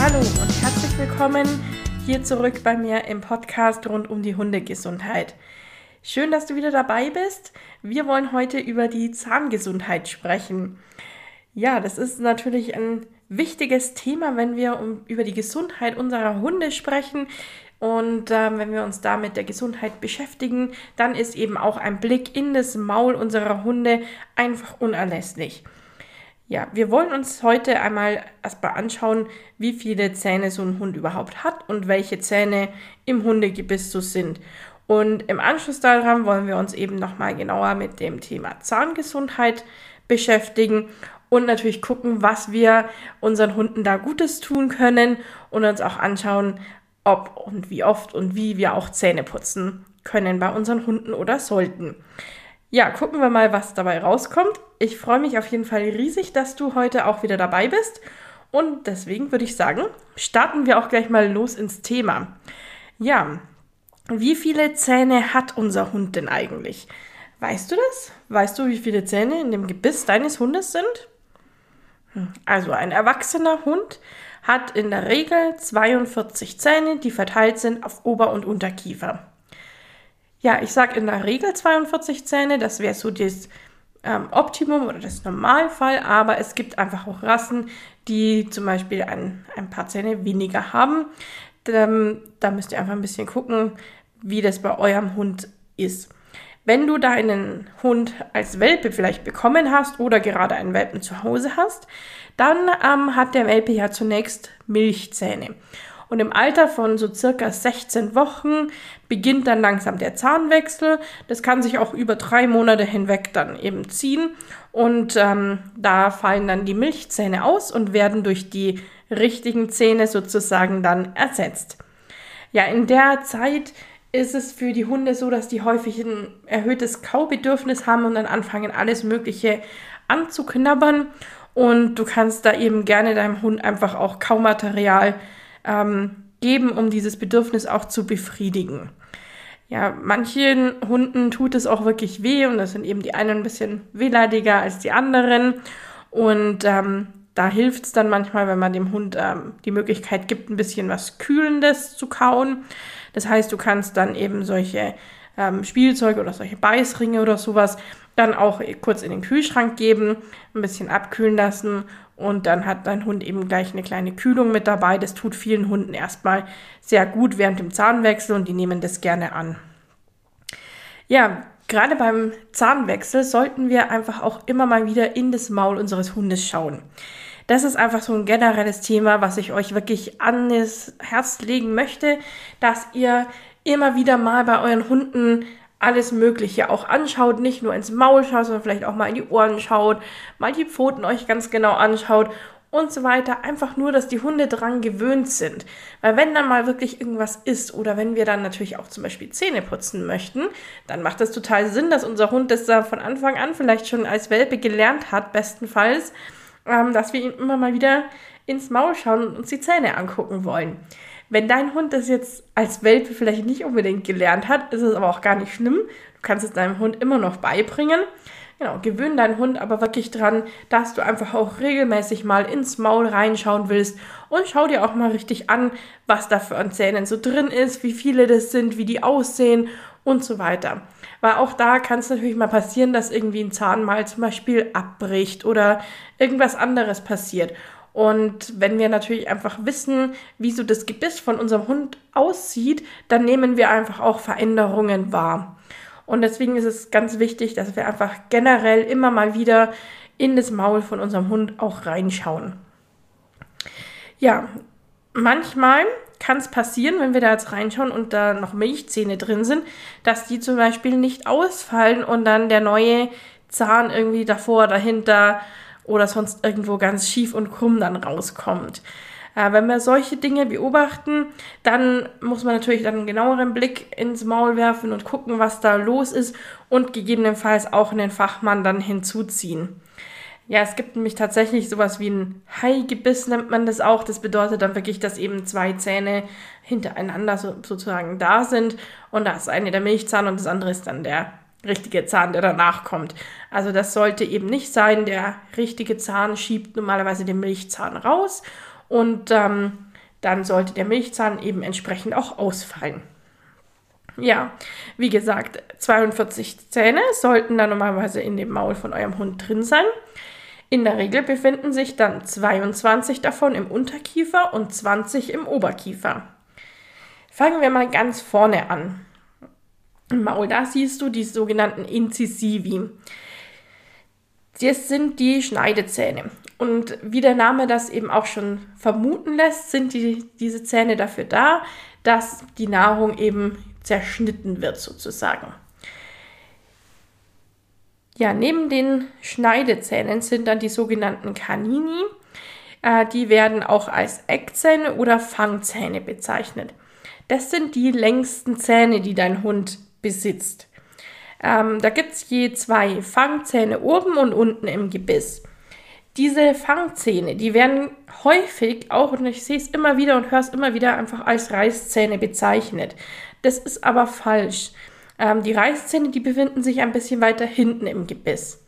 Hallo und herzlich willkommen hier zurück bei mir im Podcast rund um die Hundegesundheit. Schön, dass du wieder dabei bist. Wir wollen heute über die Zahngesundheit sprechen. Ja, das ist natürlich ein wichtiges Thema, wenn wir um, über die Gesundheit unserer Hunde sprechen. Und äh, wenn wir uns da mit der Gesundheit beschäftigen, dann ist eben auch ein Blick in das Maul unserer Hunde einfach unerlässlich. Ja, wir wollen uns heute einmal erstmal anschauen, wie viele Zähne so ein Hund überhaupt hat und welche Zähne im Hundegebiss so sind. Und im Anschluss daran wollen wir uns eben nochmal genauer mit dem Thema Zahngesundheit beschäftigen und natürlich gucken, was wir unseren Hunden da Gutes tun können und uns auch anschauen, ob und wie oft und wie wir auch Zähne putzen können bei unseren Hunden oder sollten. Ja, gucken wir mal, was dabei rauskommt. Ich freue mich auf jeden Fall riesig, dass du heute auch wieder dabei bist. Und deswegen würde ich sagen, starten wir auch gleich mal los ins Thema. Ja, wie viele Zähne hat unser Hund denn eigentlich? Weißt du das? Weißt du, wie viele Zähne in dem Gebiss deines Hundes sind? Hm, also ein erwachsener Hund hat in der Regel 42 Zähne, die verteilt sind auf Ober- und Unterkiefer. Ja, ich sage in der Regel 42 Zähne, das wäre so das ähm, Optimum oder das Normalfall, aber es gibt einfach auch Rassen, die zum Beispiel ein, ein paar Zähne weniger haben. Da, da müsst ihr einfach ein bisschen gucken, wie das bei eurem Hund ist. Wenn du deinen Hund als Welpe vielleicht bekommen hast oder gerade einen Welpen zu Hause hast, dann ähm, hat der Welpe ja zunächst Milchzähne. Und im Alter von so circa 16 Wochen beginnt dann langsam der Zahnwechsel. Das kann sich auch über drei Monate hinweg dann eben ziehen. Und ähm, da fallen dann die Milchzähne aus und werden durch die richtigen Zähne sozusagen dann ersetzt. Ja, in der Zeit ist es für die Hunde so, dass die häufig ein erhöhtes Kaubedürfnis haben und dann anfangen, alles Mögliche anzuknabbern. Und du kannst da eben gerne deinem Hund einfach auch Kaumaterial ähm, geben, um dieses Bedürfnis auch zu befriedigen. Ja, manchen Hunden tut es auch wirklich weh und das sind eben die einen ein bisschen wehleidiger als die anderen. Und ähm, da hilft es dann manchmal, wenn man dem Hund ähm, die Möglichkeit gibt, ein bisschen was Kühlendes zu kauen. Das heißt, du kannst dann eben solche ähm, Spielzeuge oder solche Beißringe oder sowas dann auch kurz in den Kühlschrank geben, ein bisschen abkühlen lassen und dann hat dein Hund eben gleich eine kleine Kühlung mit dabei. Das tut vielen Hunden erstmal sehr gut während dem Zahnwechsel und die nehmen das gerne an. Ja, gerade beim Zahnwechsel sollten wir einfach auch immer mal wieder in das Maul unseres Hundes schauen. Das ist einfach so ein generelles Thema, was ich euch wirklich an das Herz legen möchte, dass ihr immer wieder mal bei euren Hunden alles Mögliche auch anschaut, nicht nur ins Maul schaut, sondern vielleicht auch mal in die Ohren schaut, mal die Pfoten euch ganz genau anschaut und so weiter. Einfach nur, dass die Hunde dran gewöhnt sind. Weil wenn dann mal wirklich irgendwas ist oder wenn wir dann natürlich auch zum Beispiel Zähne putzen möchten, dann macht das total Sinn, dass unser Hund das da von Anfang an vielleicht schon als Welpe gelernt hat, bestenfalls, ähm, dass wir ihm immer mal wieder ins Maul schauen und uns die Zähne angucken wollen. Wenn dein Hund das jetzt als Welpe vielleicht nicht unbedingt gelernt hat, ist es aber auch gar nicht schlimm. Du kannst es deinem Hund immer noch beibringen. Genau, gewöhn deinen Hund aber wirklich dran, dass du einfach auch regelmäßig mal ins Maul reinschauen willst und schau dir auch mal richtig an, was da für an Zähnen so drin ist, wie viele das sind, wie die aussehen und so weiter. Weil auch da kann es natürlich mal passieren, dass irgendwie ein Zahn mal zum Beispiel abbricht oder irgendwas anderes passiert. Und wenn wir natürlich einfach wissen, wie so das Gebiss von unserem Hund aussieht, dann nehmen wir einfach auch Veränderungen wahr. Und deswegen ist es ganz wichtig, dass wir einfach generell immer mal wieder in das Maul von unserem Hund auch reinschauen. Ja, manchmal kann es passieren, wenn wir da jetzt reinschauen und da noch Milchzähne drin sind, dass die zum Beispiel nicht ausfallen und dann der neue Zahn irgendwie davor, dahinter oder sonst irgendwo ganz schief und krumm dann rauskommt. Äh, wenn wir solche Dinge beobachten, dann muss man natürlich dann einen genaueren Blick ins Maul werfen und gucken, was da los ist und gegebenenfalls auch einen Fachmann dann hinzuziehen. Ja, es gibt nämlich tatsächlich sowas wie ein Haigebiss, nennt man das auch. Das bedeutet dann wirklich, dass eben zwei Zähne hintereinander so, sozusagen da sind. Und da ist eine der Milchzahn und das andere ist dann der richtige Zahn, der danach kommt. Also das sollte eben nicht sein. Der richtige Zahn schiebt normalerweise den Milchzahn raus und ähm, dann sollte der Milchzahn eben entsprechend auch ausfallen. Ja, wie gesagt, 42 Zähne sollten dann normalerweise in dem Maul von eurem Hund drin sein. In der Regel befinden sich dann 22 davon im Unterkiefer und 20 im Oberkiefer. Fangen wir mal ganz vorne an. Maul, da siehst du die sogenannten Incisivi. Das sind die Schneidezähne. Und wie der Name das eben auch schon vermuten lässt, sind die, diese Zähne dafür da, dass die Nahrung eben zerschnitten wird sozusagen. Ja, neben den Schneidezähnen sind dann die sogenannten Canini. Äh, die werden auch als Eckzähne oder Fangzähne bezeichnet. Das sind die längsten Zähne, die dein Hund besitzt. Ähm, da gibt es je zwei Fangzähne oben und unten im Gebiss. Diese Fangzähne, die werden häufig auch, und ich sehe es immer wieder und höre es immer wieder, einfach als Reißzähne bezeichnet. Das ist aber falsch. Ähm, die Reißzähne, die befinden sich ein bisschen weiter hinten im Gebiss.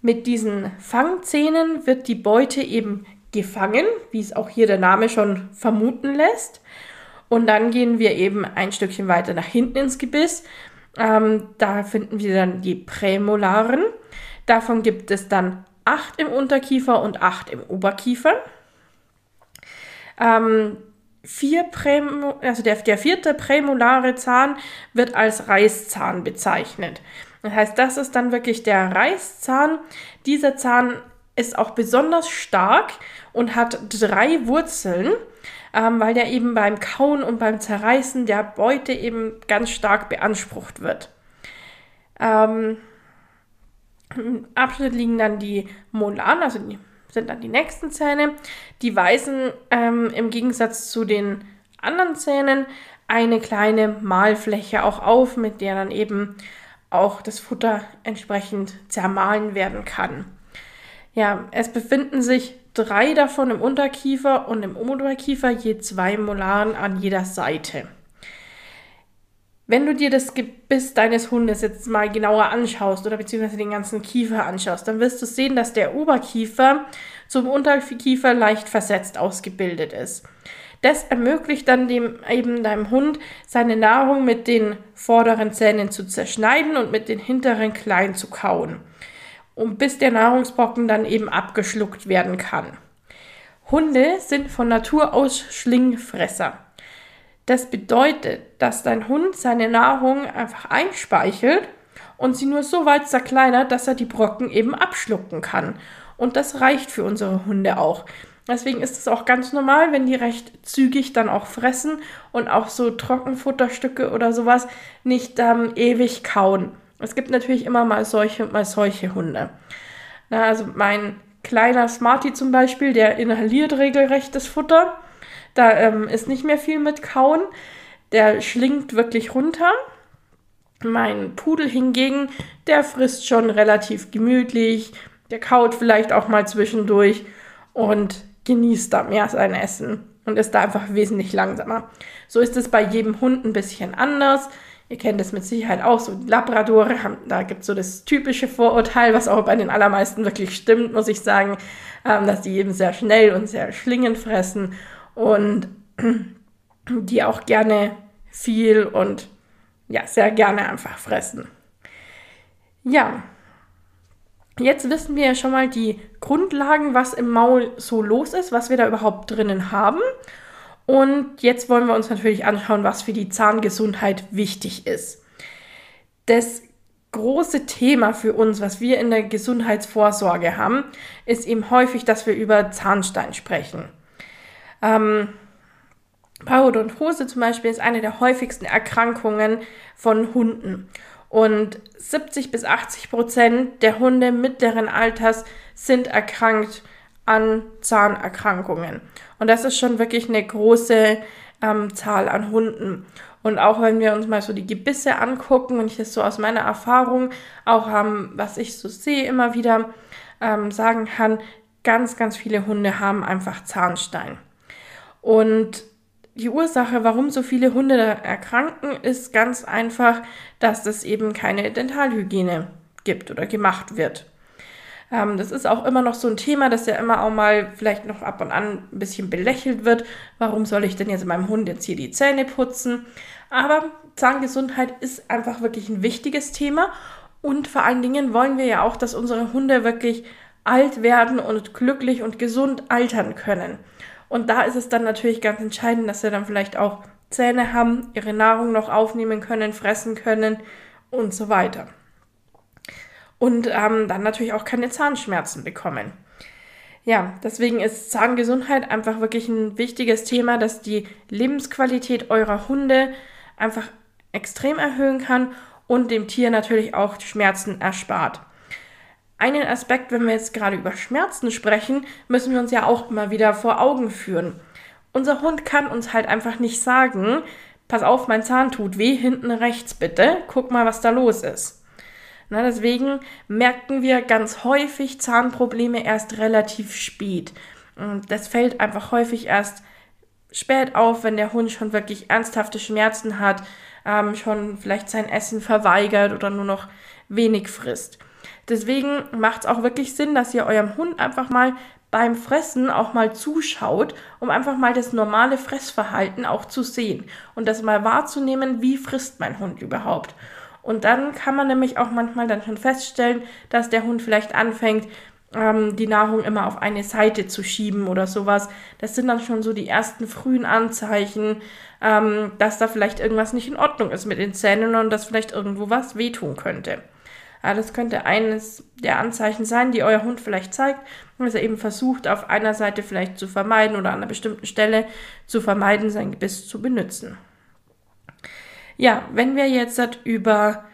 Mit diesen Fangzähnen wird die Beute eben gefangen, wie es auch hier der Name schon vermuten lässt. Und dann gehen wir eben ein Stückchen weiter nach hinten ins Gebiss. Ähm, da finden wir dann die Prämolaren. Davon gibt es dann acht im Unterkiefer und acht im Oberkiefer. Ähm, vier Prämo, also der, der vierte prämolare Zahn wird als Reißzahn bezeichnet. Das heißt, das ist dann wirklich der Reißzahn. Dieser Zahn ist auch besonders stark und hat drei Wurzeln, ähm, weil der eben beim Kauen und beim Zerreißen der Beute eben ganz stark beansprucht wird. Ähm, Im Abschnitt liegen dann die Molaren, also die sind dann die nächsten Zähne. Die weisen ähm, im Gegensatz zu den anderen Zähnen eine kleine Mahlfläche auch auf, mit der dann eben auch das Futter entsprechend zermahlen werden kann. Ja, es befinden sich drei davon im Unterkiefer und im Oberkiefer je zwei Molaren an jeder Seite. Wenn du dir das Gebiss deines Hundes jetzt mal genauer anschaust oder beziehungsweise den ganzen Kiefer anschaust, dann wirst du sehen, dass der Oberkiefer zum Unterkiefer leicht versetzt ausgebildet ist. Das ermöglicht dann dem, eben deinem Hund, seine Nahrung mit den vorderen Zähnen zu zerschneiden und mit den hinteren klein zu kauen, um bis der Nahrungsbrocken dann eben abgeschluckt werden kann. Hunde sind von Natur aus Schlingfresser. Das bedeutet, dass dein Hund seine Nahrung einfach einspeichelt und sie nur so weit zerkleinert, dass er die Brocken eben abschlucken kann. Und das reicht für unsere Hunde auch. Deswegen ist es auch ganz normal, wenn die recht zügig dann auch fressen und auch so Trockenfutterstücke oder sowas nicht ähm, ewig kauen. Es gibt natürlich immer mal solche und mal solche Hunde. Na, also mein kleiner Smarty zum Beispiel, der inhaliert regelrecht das Futter. Da ähm, ist nicht mehr viel mit Kauen. Der schlingt wirklich runter. Mein Pudel hingegen, der frisst schon relativ gemütlich. Der kaut vielleicht auch mal zwischendurch und genießt da mehr sein Essen und ist da einfach wesentlich langsamer. So ist es bei jedem Hund ein bisschen anders. Ihr kennt es mit Sicherheit auch, so Labradore, haben, da gibt es so das typische Vorurteil, was auch bei den allermeisten wirklich stimmt, muss ich sagen, ähm, dass die eben sehr schnell und sehr schlingend fressen und die auch gerne viel und ja, sehr gerne einfach fressen. Ja, jetzt wissen wir ja schon mal die Grundlagen, was im Maul so los ist, was wir da überhaupt drinnen haben. Und jetzt wollen wir uns natürlich anschauen, was für die Zahngesundheit wichtig ist. Das große Thema für uns, was wir in der Gesundheitsvorsorge haben, ist eben häufig, dass wir über Zahnstein sprechen. Ähm, Parodonthose zum Beispiel ist eine der häufigsten Erkrankungen von Hunden. Und 70 bis 80 Prozent der Hunde mittleren Alters sind erkrankt an Zahnerkrankungen. Und das ist schon wirklich eine große ähm, Zahl an Hunden. Und auch wenn wir uns mal so die Gebisse angucken und ich das so aus meiner Erfahrung auch ähm, was ich so sehe, immer wieder ähm, sagen kann, ganz, ganz viele Hunde haben einfach Zahnstein. Und die Ursache, warum so viele Hunde erkranken, ist ganz einfach, dass es eben keine Dentalhygiene gibt oder gemacht wird. Ähm, das ist auch immer noch so ein Thema, das ja immer auch mal vielleicht noch ab und an ein bisschen belächelt wird. Warum soll ich denn jetzt meinem Hund jetzt hier die Zähne putzen? Aber Zahngesundheit ist einfach wirklich ein wichtiges Thema und vor allen Dingen wollen wir ja auch, dass unsere Hunde wirklich alt werden und glücklich und gesund altern können. Und da ist es dann natürlich ganz entscheidend, dass sie dann vielleicht auch Zähne haben, ihre Nahrung noch aufnehmen können, fressen können und so weiter. Und ähm, dann natürlich auch keine Zahnschmerzen bekommen. Ja, deswegen ist Zahngesundheit einfach wirklich ein wichtiges Thema, das die Lebensqualität eurer Hunde einfach extrem erhöhen kann und dem Tier natürlich auch Schmerzen erspart einen Aspekt, wenn wir jetzt gerade über Schmerzen sprechen, müssen wir uns ja auch immer wieder vor Augen führen. Unser Hund kann uns halt einfach nicht sagen, pass auf, mein Zahn tut weh, hinten rechts bitte, guck mal, was da los ist. Na, deswegen merken wir ganz häufig Zahnprobleme erst relativ spät. Und das fällt einfach häufig erst spät auf, wenn der Hund schon wirklich ernsthafte Schmerzen hat, ähm, schon vielleicht sein Essen verweigert oder nur noch wenig frisst. Deswegen macht es auch wirklich Sinn, dass ihr eurem Hund einfach mal beim Fressen auch mal zuschaut, um einfach mal das normale Fressverhalten auch zu sehen und das mal wahrzunehmen, wie frisst mein Hund überhaupt. Und dann kann man nämlich auch manchmal dann schon feststellen, dass der Hund vielleicht anfängt, ähm, die Nahrung immer auf eine Seite zu schieben oder sowas. Das sind dann schon so die ersten frühen Anzeichen, ähm, dass da vielleicht irgendwas nicht in Ordnung ist mit den Zähnen und dass vielleicht irgendwo was wehtun könnte. Ja, das könnte eines der Anzeichen sein, die euer Hund vielleicht zeigt, dass er eben versucht, auf einer Seite vielleicht zu vermeiden oder an einer bestimmten Stelle zu vermeiden, sein Gebiss zu benutzen. Ja, wenn wir jetzt über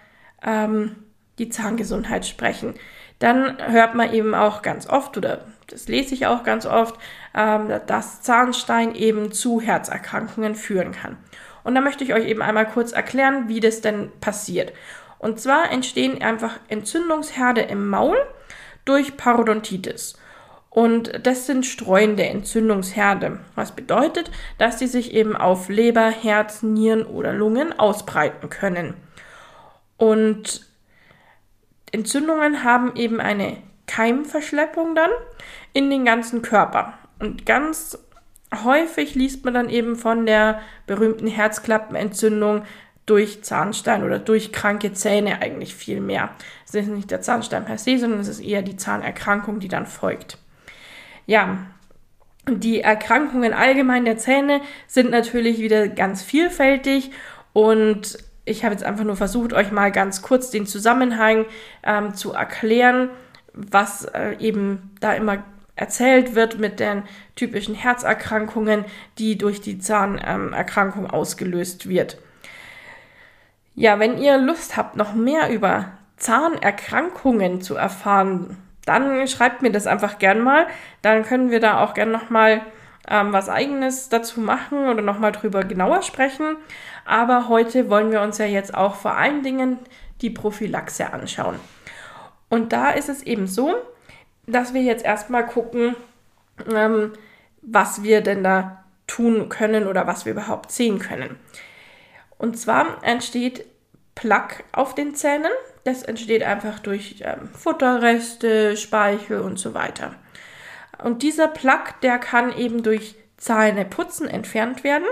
ähm, die Zahngesundheit sprechen, dann hört man eben auch ganz oft, oder das lese ich auch ganz oft, ähm, dass Zahnstein eben zu Herzerkrankungen führen kann. Und da möchte ich euch eben einmal kurz erklären, wie das denn passiert. Und zwar entstehen einfach Entzündungsherde im Maul durch Parodontitis. Und das sind streuende Entzündungsherde, was bedeutet, dass sie sich eben auf Leber, Herz, Nieren oder Lungen ausbreiten können. Und Entzündungen haben eben eine Keimverschleppung dann in den ganzen Körper. Und ganz häufig liest man dann eben von der berühmten Herzklappenentzündung, durch Zahnstein oder durch kranke Zähne eigentlich viel mehr. Es ist nicht der Zahnstein per se, sondern es ist eher die Zahnerkrankung, die dann folgt. Ja, die Erkrankungen allgemein der Zähne sind natürlich wieder ganz vielfältig und ich habe jetzt einfach nur versucht, euch mal ganz kurz den Zusammenhang ähm, zu erklären, was äh, eben da immer erzählt wird mit den typischen Herzerkrankungen, die durch die Zahnerkrankung ähm, ausgelöst wird. Ja, wenn ihr Lust habt, noch mehr über Zahnerkrankungen zu erfahren, dann schreibt mir das einfach gern mal. Dann können wir da auch gern nochmal ähm, was Eigenes dazu machen oder nochmal drüber genauer sprechen. Aber heute wollen wir uns ja jetzt auch vor allen Dingen die Prophylaxe anschauen. Und da ist es eben so, dass wir jetzt erstmal gucken, ähm, was wir denn da tun können oder was wir überhaupt sehen können. Und zwar entsteht Plaque auf den Zähnen. Das entsteht einfach durch ähm, Futterreste, Speichel und so weiter. Und dieser Plaque, der kann eben durch Zähneputzen entfernt werden.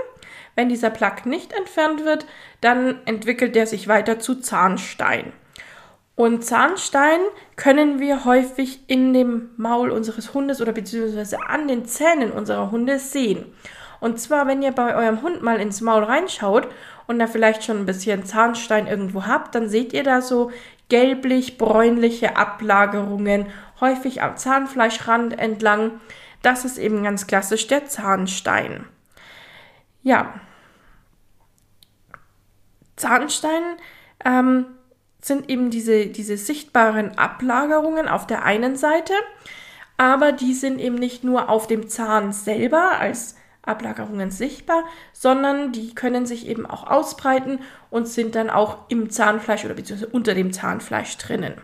Wenn dieser Plaque nicht entfernt wird, dann entwickelt der sich weiter zu Zahnstein. Und Zahnstein können wir häufig in dem Maul unseres Hundes oder beziehungsweise an den Zähnen unserer Hunde sehen. Und zwar, wenn ihr bei eurem Hund mal ins Maul reinschaut und da vielleicht schon ein bisschen Zahnstein irgendwo habt, dann seht ihr da so gelblich-bräunliche Ablagerungen, häufig am Zahnfleischrand entlang. Das ist eben ganz klassisch der Zahnstein. Ja. Zahnstein ähm, sind eben diese, diese sichtbaren Ablagerungen auf der einen Seite. aber die sind eben nicht nur auf dem Zahn selber als Ablagerungen sichtbar, sondern die können sich eben auch ausbreiten und sind dann auch im Zahnfleisch oder beziehungsweise unter dem Zahnfleisch drinnen.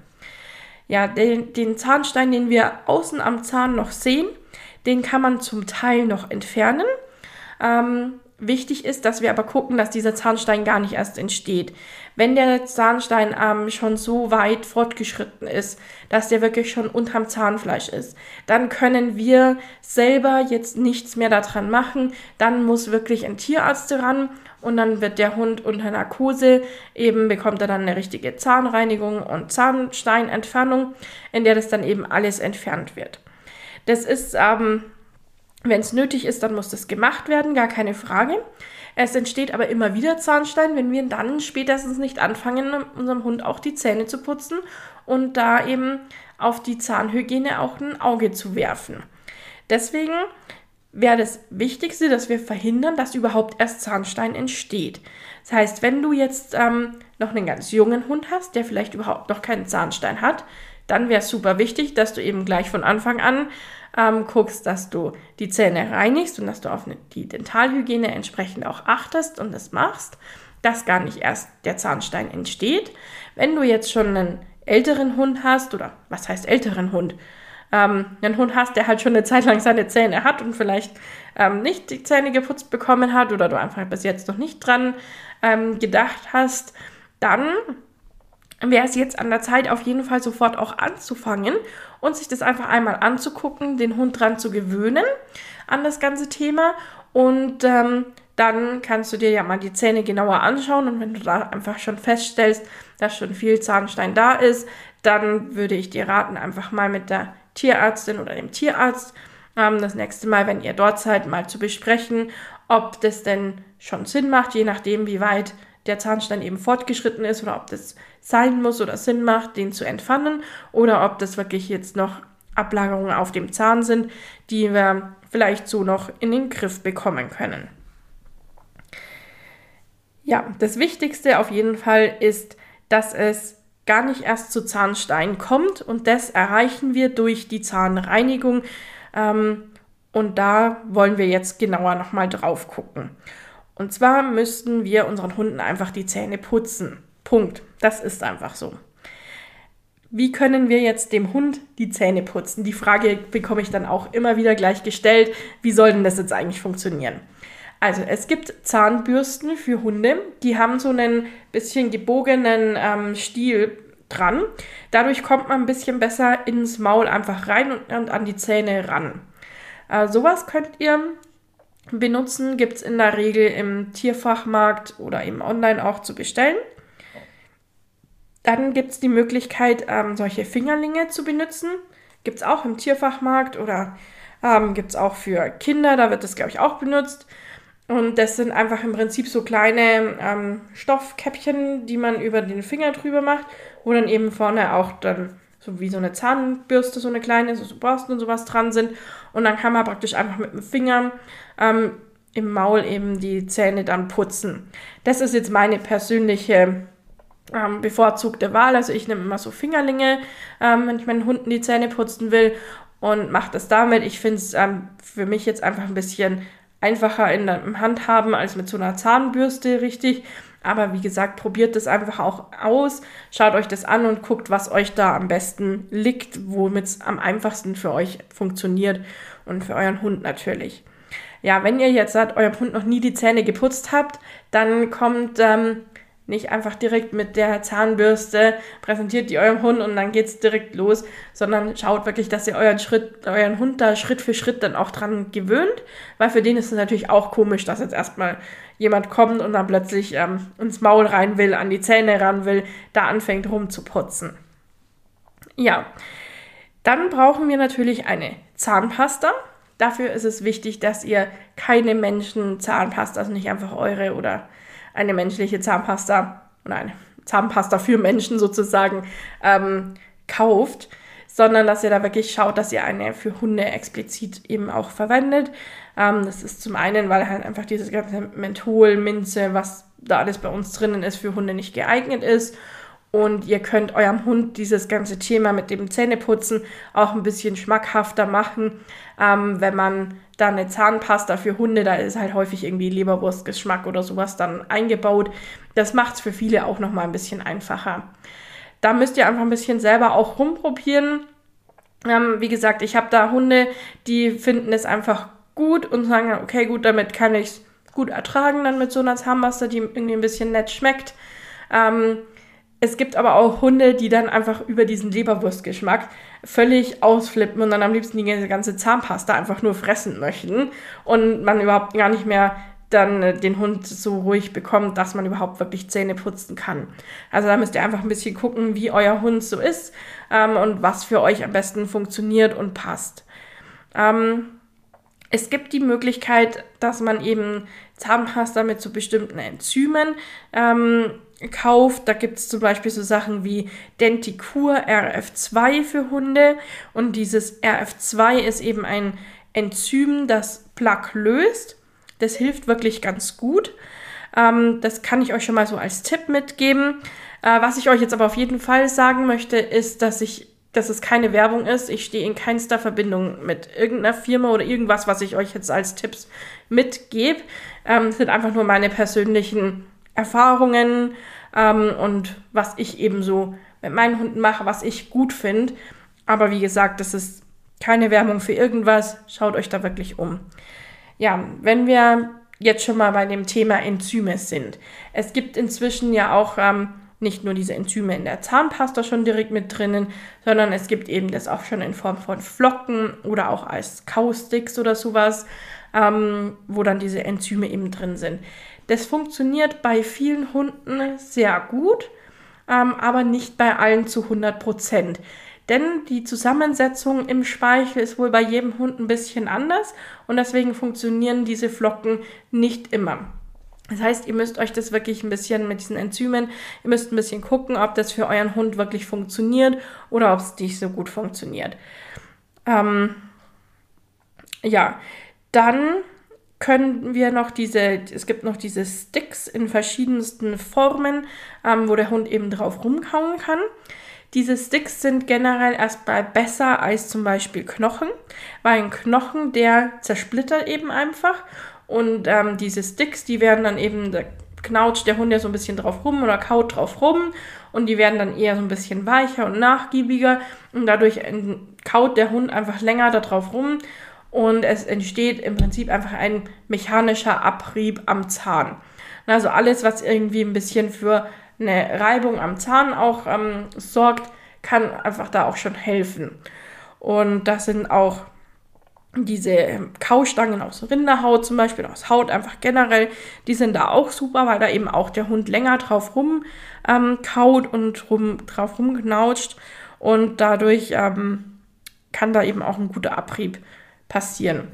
Ja, den, den Zahnstein, den wir außen am Zahn noch sehen, den kann man zum Teil noch entfernen. Ähm, Wichtig ist, dass wir aber gucken, dass dieser Zahnstein gar nicht erst entsteht. Wenn der Zahnstein ähm, schon so weit fortgeschritten ist, dass der wirklich schon unterm Zahnfleisch ist, dann können wir selber jetzt nichts mehr daran machen. Dann muss wirklich ein Tierarzt ran und dann wird der Hund unter Narkose eben bekommt er dann eine richtige Zahnreinigung und Zahnsteinentfernung, in der das dann eben alles entfernt wird. Das ist ähm, wenn es nötig ist, dann muss das gemacht werden, gar keine Frage. Es entsteht aber immer wieder Zahnstein, wenn wir dann spätestens nicht anfangen, unserem Hund auch die Zähne zu putzen und da eben auf die Zahnhygiene auch ein Auge zu werfen. Deswegen wäre das Wichtigste, dass wir verhindern, dass überhaupt erst Zahnstein entsteht. Das heißt, wenn du jetzt ähm, noch einen ganz jungen Hund hast, der vielleicht überhaupt noch keinen Zahnstein hat, dann wäre es super wichtig, dass du eben gleich von Anfang an ähm, guckst, dass du die Zähne reinigst und dass du auf die Dentalhygiene entsprechend auch achtest und das machst, dass gar nicht erst der Zahnstein entsteht. Wenn du jetzt schon einen älteren Hund hast, oder was heißt älteren Hund? Ähm, einen Hund hast, der halt schon eine Zeit lang seine Zähne hat und vielleicht ähm, nicht die Zähne geputzt bekommen hat oder du einfach bis jetzt noch nicht dran ähm, gedacht hast, dann wäre es jetzt an der Zeit, auf jeden Fall sofort auch anzufangen und sich das einfach einmal anzugucken, den Hund dran zu gewöhnen an das ganze Thema. Und ähm, dann kannst du dir ja mal die Zähne genauer anschauen und wenn du da einfach schon feststellst, dass schon viel Zahnstein da ist, dann würde ich dir raten, einfach mal mit der Tierärztin oder dem Tierarzt ähm, das nächste Mal, wenn ihr dort seid, mal zu besprechen, ob das denn schon Sinn macht, je nachdem, wie weit der Zahnstein eben fortgeschritten ist oder ob das sein muss oder Sinn macht, den zu entfernen oder ob das wirklich jetzt noch Ablagerungen auf dem Zahn sind, die wir vielleicht so noch in den Griff bekommen können. Ja, das Wichtigste auf jeden Fall ist, dass es gar nicht erst zu Zahnstein kommt und das erreichen wir durch die Zahnreinigung. Ähm, und da wollen wir jetzt genauer nochmal drauf gucken. Und zwar müssten wir unseren Hunden einfach die Zähne putzen. Punkt. Das ist einfach so. Wie können wir jetzt dem Hund die Zähne putzen? Die Frage bekomme ich dann auch immer wieder gleich gestellt. Wie soll denn das jetzt eigentlich funktionieren? Also es gibt Zahnbürsten für Hunde, die haben so einen bisschen gebogenen ähm, Stiel dran. Dadurch kommt man ein bisschen besser ins Maul einfach rein und, und an die Zähne ran. Äh, sowas könnt ihr benutzen, gibt es in der Regel im Tierfachmarkt oder eben online auch zu bestellen. Dann gibt es die Möglichkeit, ähm, solche Fingerlinge zu benutzen. Gibt es auch im Tierfachmarkt oder ähm, gibt es auch für Kinder, da wird das, glaube ich, auch benutzt. Und das sind einfach im Prinzip so kleine ähm, Stoffkäppchen, die man über den Finger drüber macht, wo dann eben vorne auch dann so wie so eine Zahnbürste, so eine kleine, so, Borsten und sowas dran sind. Und dann kann man praktisch einfach mit dem Finger ähm, im Maul eben die Zähne dann putzen. Das ist jetzt meine persönliche ähm, bevorzugte Wahl. Also ich nehme immer so Fingerlinge, ähm, wenn ich meinen Hunden die Zähne putzen will und mache das damit. Ich finde es ähm, für mich jetzt einfach ein bisschen einfacher in der Handhaben als mit so einer Zahnbürste, richtig. Aber wie gesagt, probiert das einfach auch aus, schaut euch das an und guckt, was euch da am besten liegt, womit es am einfachsten für euch funktioniert und für euren Hund natürlich. Ja, wenn ihr jetzt seit eurem Hund noch nie die Zähne geputzt habt, dann kommt ähm, nicht einfach direkt mit der Zahnbürste, präsentiert die eurem Hund und dann geht es direkt los, sondern schaut wirklich, dass ihr euren Schritt, euren Hund da Schritt für Schritt dann auch dran gewöhnt, weil für den ist es natürlich auch komisch, dass jetzt erstmal jemand kommt und dann plötzlich ähm, ins Maul rein will, an die Zähne ran will, da anfängt rumzuputzen. Ja, dann brauchen wir natürlich eine Zahnpasta. Dafür ist es wichtig, dass ihr keine Menschen-Zahnpasta, also nicht einfach eure oder eine menschliche Zahnpasta eine Zahnpasta für Menschen sozusagen ähm, kauft, sondern dass ihr da wirklich schaut, dass ihr eine für Hunde explizit eben auch verwendet. Ähm, das ist zum einen, weil halt einfach dieses ganze Menthol, Minze, was da alles bei uns drinnen ist, für Hunde nicht geeignet ist. Und ihr könnt eurem Hund dieses ganze Thema mit dem Zähneputzen auch ein bisschen schmackhafter machen, ähm, wenn man da eine Zahnpasta für Hunde, da ist halt häufig irgendwie Leberwurstgeschmack oder sowas dann eingebaut. Das macht es für viele auch nochmal ein bisschen einfacher. Da müsst ihr einfach ein bisschen selber auch rumprobieren. Ähm, wie gesagt, ich habe da Hunde, die finden es einfach gut und sagen, okay, gut, damit kann ich es gut ertragen, dann mit so einer Zahnpasta, die irgendwie ein bisschen nett schmeckt. Ähm, es gibt aber auch Hunde, die dann einfach über diesen Leberwurstgeschmack völlig ausflippen und dann am liebsten die ganze Zahnpasta einfach nur fressen möchten und man überhaupt gar nicht mehr dann äh, den Hund so ruhig bekommt, dass man überhaupt wirklich Zähne putzen kann. Also da müsst ihr einfach ein bisschen gucken, wie euer Hund so ist ähm, und was für euch am besten funktioniert und passt. Ähm, es gibt die Möglichkeit, dass man eben Zahnpasta mit so bestimmten Enzymen ähm, kauft. Da gibt es zum Beispiel so Sachen wie Denticur RF2 für Hunde. Und dieses RF2 ist eben ein Enzym, das Plaque löst. Das hilft wirklich ganz gut. Ähm, das kann ich euch schon mal so als Tipp mitgeben. Äh, was ich euch jetzt aber auf jeden Fall sagen möchte, ist, dass ich dass es keine Werbung ist. Ich stehe in keinster Verbindung mit irgendeiner Firma oder irgendwas, was ich euch jetzt als Tipps mitgebe. Ähm, sind einfach nur meine persönlichen Erfahrungen ähm, und was ich eben so mit meinen Hunden mache, was ich gut finde. Aber wie gesagt, das ist keine Werbung für irgendwas. Schaut euch da wirklich um. Ja, wenn wir jetzt schon mal bei dem Thema Enzyme sind. Es gibt inzwischen ja auch ähm, nicht nur diese Enzyme in der Zahnpasta schon direkt mit drinnen, sondern es gibt eben das auch schon in Form von Flocken oder auch als Kausticks oder sowas, ähm, wo dann diese Enzyme eben drin sind. Das funktioniert bei vielen Hunden sehr gut, ähm, aber nicht bei allen zu 100 Prozent. Denn die Zusammensetzung im Speichel ist wohl bei jedem Hund ein bisschen anders und deswegen funktionieren diese Flocken nicht immer. Das heißt, ihr müsst euch das wirklich ein bisschen mit diesen Enzymen, ihr müsst ein bisschen gucken, ob das für euren Hund wirklich funktioniert oder ob es nicht so gut funktioniert. Ähm, ja, dann können wir noch diese, es gibt noch diese Sticks in verschiedensten Formen, ähm, wo der Hund eben drauf rumkauen kann. Diese Sticks sind generell erstmal besser als zum Beispiel Knochen, weil ein Knochen, der zersplittert eben einfach und ähm, diese Sticks, die werden dann eben, da knautscht der Hund ja so ein bisschen drauf rum oder kaut drauf rum und die werden dann eher so ein bisschen weicher und nachgiebiger und dadurch kaut der Hund einfach länger da drauf rum und es entsteht im Prinzip einfach ein mechanischer Abrieb am Zahn. Also alles, was irgendwie ein bisschen für eine Reibung am Zahn auch ähm, sorgt, kann einfach da auch schon helfen. Und das sind auch diese Kaustangen aus Rinderhaut zum Beispiel, aus Haut einfach generell, die sind da auch super, weil da eben auch der Hund länger drauf rum ähm, kaut und rum, drauf rumknautscht und dadurch ähm, kann da eben auch ein guter Abrieb passieren.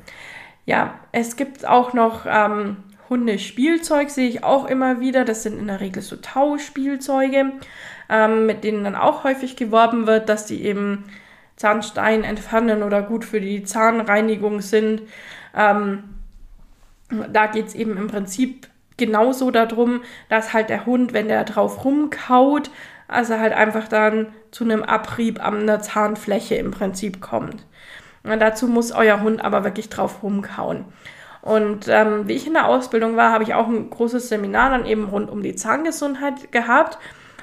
Ja, es gibt auch noch ähm, Hundespielzeug, sehe ich auch immer wieder. Das sind in der Regel so Tauspielzeuge, ähm, mit denen dann auch häufig geworben wird, dass die eben Zahnstein entfernen oder gut für die Zahnreinigung sind. Ähm, da geht es eben im Prinzip genauso darum, dass halt der Hund, wenn der drauf rumkaut, also halt einfach dann zu einem Abrieb an der Zahnfläche im Prinzip kommt. Und dazu muss euer Hund aber wirklich drauf rumkauen. Und ähm, wie ich in der Ausbildung war, habe ich auch ein großes Seminar dann eben rund um die Zahngesundheit gehabt.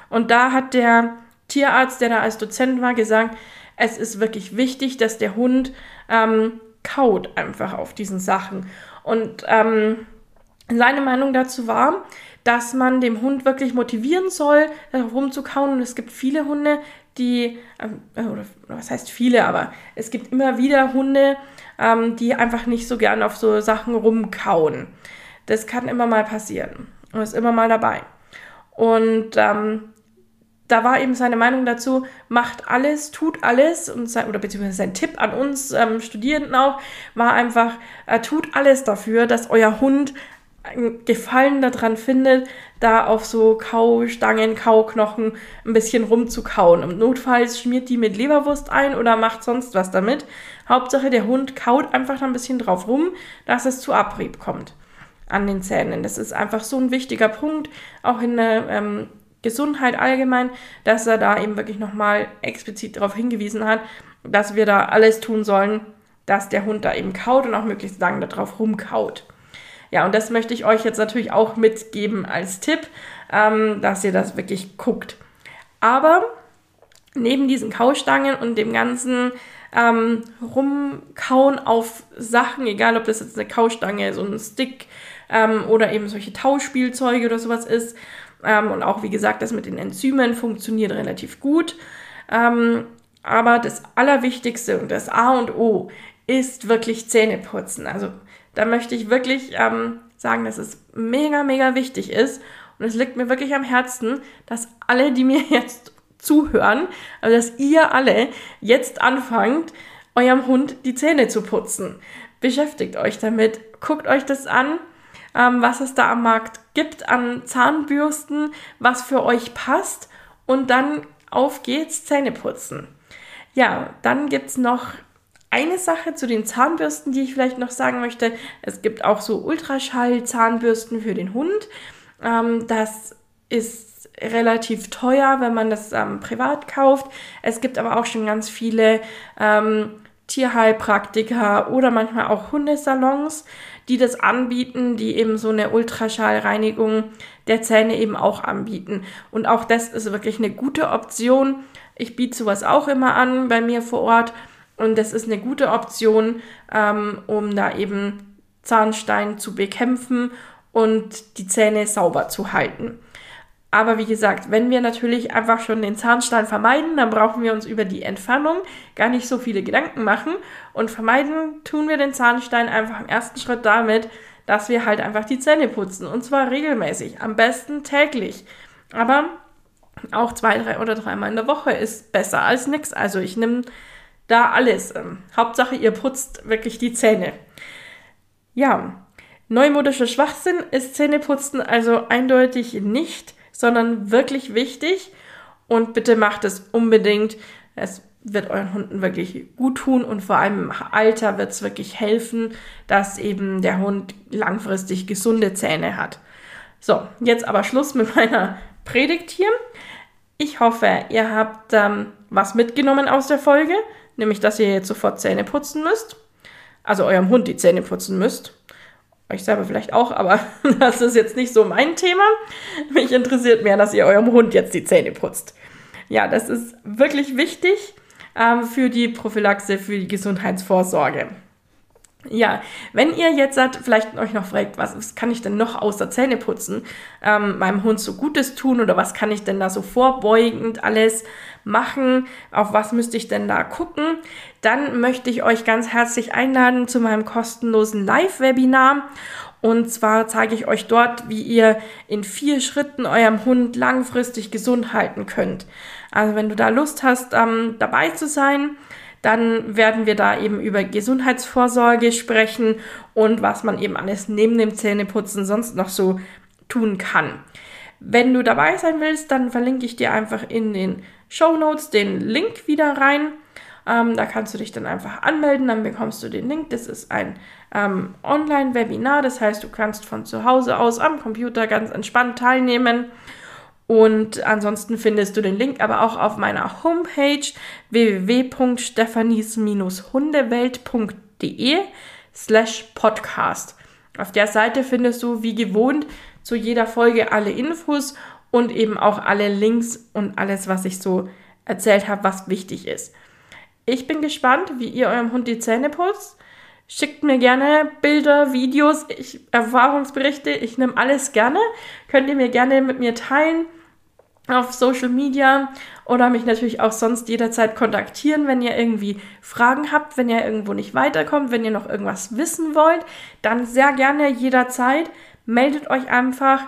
Und da hat der Tierarzt, der da als Dozent war, gesagt, es ist wirklich wichtig, dass der Hund ähm, kaut einfach auf diesen Sachen. Und ähm, seine Meinung dazu war, dass man dem Hund wirklich motivieren soll, rumzukauen. Und es gibt viele Hunde, die, ähm, oder was heißt viele, aber es gibt immer wieder Hunde, ähm, die einfach nicht so gern auf so Sachen rumkauen. Das kann immer mal passieren und ist immer mal dabei. Und ähm, da war eben seine Meinung dazu, macht alles, tut alles, und sein, oder beziehungsweise sein Tipp an uns ähm, Studierenden auch, war einfach, äh, tut alles dafür, dass euer Hund Gefallen daran findet, da auf so Kaustangen, Kauknochen ein bisschen rumzukauen. Im Notfalls schmiert die mit Leberwurst ein oder macht sonst was damit. Hauptsache, der Hund kaut einfach ein bisschen drauf rum, dass es zu Abrieb kommt an den Zähnen. Das ist einfach so ein wichtiger Punkt, auch in der ähm, Gesundheit allgemein, dass er da eben wirklich nochmal explizit darauf hingewiesen hat, dass wir da alles tun sollen, dass der Hund da eben kaut und auch möglichst lange darauf rumkaut. Ja, und das möchte ich euch jetzt natürlich auch mitgeben als Tipp, ähm, dass ihr das wirklich guckt. Aber neben diesen Kaustangen und dem ganzen ähm, Rumkauen auf Sachen, egal ob das jetzt eine Kaustange, so ein Stick ähm, oder eben solche Tauschspielzeuge oder sowas ist, ähm, und auch wie gesagt, das mit den Enzymen funktioniert relativ gut. Ähm, aber das Allerwichtigste und das A und O ist wirklich Zähneputzen. Also da möchte ich wirklich ähm, sagen, dass es mega, mega wichtig ist. Und es liegt mir wirklich am Herzen, dass alle, die mir jetzt zuhören, also dass ihr alle jetzt anfangt, eurem Hund die Zähne zu putzen. Beschäftigt euch damit, guckt euch das an, ähm, was es da am Markt gibt an Zahnbürsten, was für euch passt und dann auf geht's Zähne putzen. Ja, dann gibt's noch eine Sache zu den Zahnbürsten, die ich vielleicht noch sagen möchte. Es gibt auch so Ultraschall-Zahnbürsten für den Hund. Ähm, das ist relativ teuer, wenn man das ähm, privat kauft. Es gibt aber auch schon ganz viele ähm, Tierheilpraktiker oder manchmal auch Hundesalons, die das anbieten, die eben so eine Ultraschallreinigung der Zähne eben auch anbieten. Und auch das ist wirklich eine gute Option. Ich biete sowas auch immer an bei mir vor Ort und das ist eine gute Option, ähm, um da eben Zahnstein zu bekämpfen und die Zähne sauber zu halten. Aber wie gesagt, wenn wir natürlich einfach schon den Zahnstein vermeiden, dann brauchen wir uns über die Entfernung gar nicht so viele Gedanken machen. Und vermeiden tun wir den Zahnstein einfach im ersten Schritt damit, dass wir halt einfach die Zähne putzen. Und zwar regelmäßig, am besten täglich. Aber auch zwei, drei oder dreimal in der Woche ist besser als nichts. Also ich nehme da alles. Ähm, Hauptsache, ihr putzt wirklich die Zähne. Ja, neumodischer Schwachsinn ist Zähneputzen also eindeutig nicht sondern wirklich wichtig. Und bitte macht es unbedingt. Es wird euren Hunden wirklich gut tun und vor allem im Alter wird es wirklich helfen, dass eben der Hund langfristig gesunde Zähne hat. So, jetzt aber Schluss mit meiner Predigt hier. Ich hoffe, ihr habt ähm, was mitgenommen aus der Folge, nämlich dass ihr jetzt sofort Zähne putzen müsst. Also eurem Hund die Zähne putzen müsst euch selber vielleicht auch, aber das ist jetzt nicht so mein Thema. Mich interessiert mehr, dass ihr eurem Hund jetzt die Zähne putzt. Ja, das ist wirklich wichtig ähm, für die Prophylaxe, für die Gesundheitsvorsorge. Ja, wenn ihr jetzt hat, vielleicht euch noch fragt, was, was kann ich denn noch außer Zähne putzen, ähm, meinem Hund so Gutes tun oder was kann ich denn da so vorbeugend alles machen, auf was müsste ich denn da gucken, dann möchte ich euch ganz herzlich einladen zu meinem kostenlosen Live-Webinar. Und zwar zeige ich euch dort, wie ihr in vier Schritten eurem Hund langfristig gesund halten könnt. Also wenn du da Lust hast, ähm, dabei zu sein, dann werden wir da eben über Gesundheitsvorsorge sprechen und was man eben alles neben dem Zähneputzen sonst noch so tun kann. Wenn du dabei sein willst, dann verlinke ich dir einfach in den Show Notes den Link wieder rein. Ähm, da kannst du dich dann einfach anmelden, dann bekommst du den Link. Das ist ein ähm, Online-Webinar, das heißt, du kannst von zu Hause aus am Computer ganz entspannt teilnehmen. Und ansonsten findest du den Link aber auch auf meiner Homepage www.stephanies-hundewelt.de slash podcast. Auf der Seite findest du wie gewohnt zu jeder Folge alle Infos und eben auch alle Links und alles, was ich so erzählt habe, was wichtig ist. Ich bin gespannt, wie ihr eurem Hund die Zähne putzt. Schickt mir gerne Bilder, Videos, ich, Erfahrungsberichte. Ich nehme alles gerne. Könnt ihr mir gerne mit mir teilen auf Social Media oder mich natürlich auch sonst jederzeit kontaktieren, wenn ihr irgendwie Fragen habt, wenn ihr irgendwo nicht weiterkommt, wenn ihr noch irgendwas wissen wollt, dann sehr gerne jederzeit. Meldet euch einfach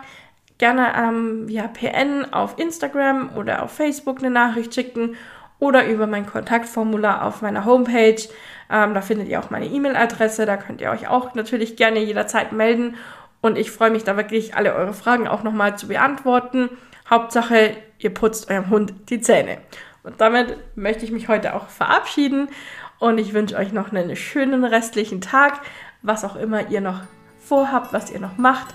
gerne ähm, via PN auf Instagram oder auf Facebook eine Nachricht schicken oder über mein Kontaktformular auf meiner Homepage. Ähm, da findet ihr auch meine E-Mail-Adresse. Da könnt ihr euch auch natürlich gerne jederzeit melden. Und ich freue mich da wirklich, alle eure Fragen auch nochmal zu beantworten. Hauptsache, ihr putzt eurem Hund die Zähne. Und damit möchte ich mich heute auch verabschieden. Und ich wünsche euch noch einen schönen restlichen Tag, was auch immer ihr noch vorhabt, was ihr noch macht.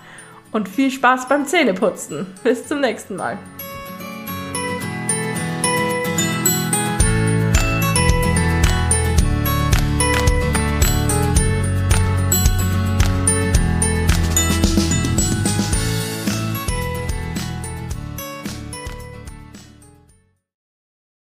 Und viel Spaß beim Zähneputzen. Bis zum nächsten Mal.